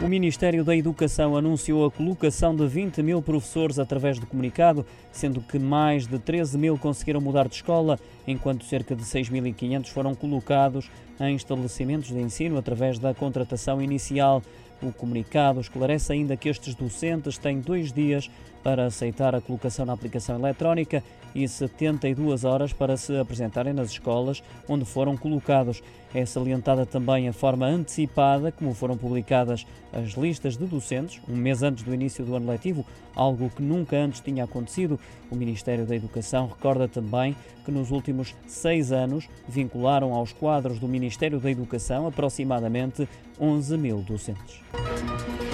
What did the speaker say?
O Ministério da Educação anunciou a colocação de 20 mil professores através de comunicado, sendo que mais de 13 mil conseguiram mudar de escola, enquanto cerca de 6.500 foram colocados em estabelecimentos de ensino através da contratação inicial. O comunicado esclarece ainda que estes docentes têm dois dias para aceitar a colocação na aplicação eletrónica e 72 horas para se apresentarem nas escolas onde foram colocados. É salientada também a forma antecipada como foram publicadas as listas de docentes, um mês antes do início do ano letivo, algo que nunca antes tinha acontecido. O Ministério da Educação recorda também que nos últimos seis anos vincularam aos quadros do Ministério da Educação aproximadamente 11 mil docentes. Música